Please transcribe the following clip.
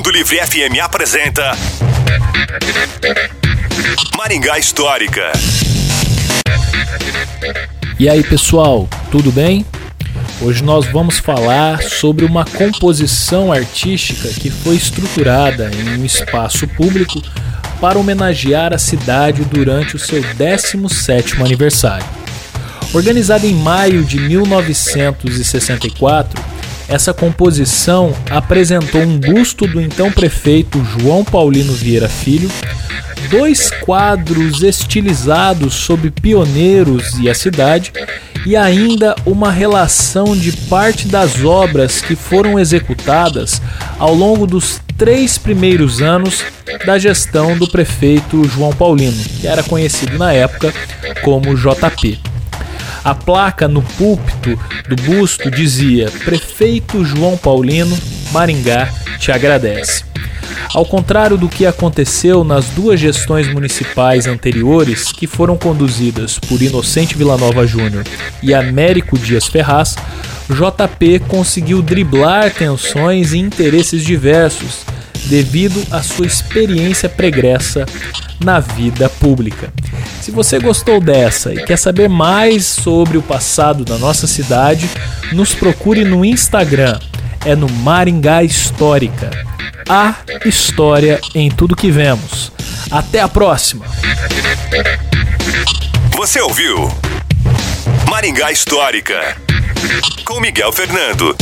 Mundo Livre FM apresenta Maringá Histórica. E aí, pessoal, tudo bem? Hoje nós vamos falar sobre uma composição artística que foi estruturada em um espaço público para homenagear a cidade durante o seu 17º aniversário. Organizada em maio de 1964, essa composição apresentou um busto do então prefeito João Paulino Vieira Filho, dois quadros estilizados sobre pioneiros e a cidade, e ainda uma relação de parte das obras que foram executadas ao longo dos três primeiros anos da gestão do prefeito João Paulino, que era conhecido na época como JP. A placa no púlpito do busto dizia: Prefeito João Paulino, Maringá te agradece. Ao contrário do que aconteceu nas duas gestões municipais anteriores, que foram conduzidas por Inocente Villanova Júnior e Américo Dias Ferraz, JP conseguiu driblar tensões e interesses diversos devido à sua experiência pregressa na vida pública. Se você gostou dessa e quer saber mais sobre o passado da nossa cidade, nos procure no Instagram, é no Maringá Histórica. A história em tudo que vemos. Até a próxima! Você ouviu Maringá Histórica com Miguel Fernando.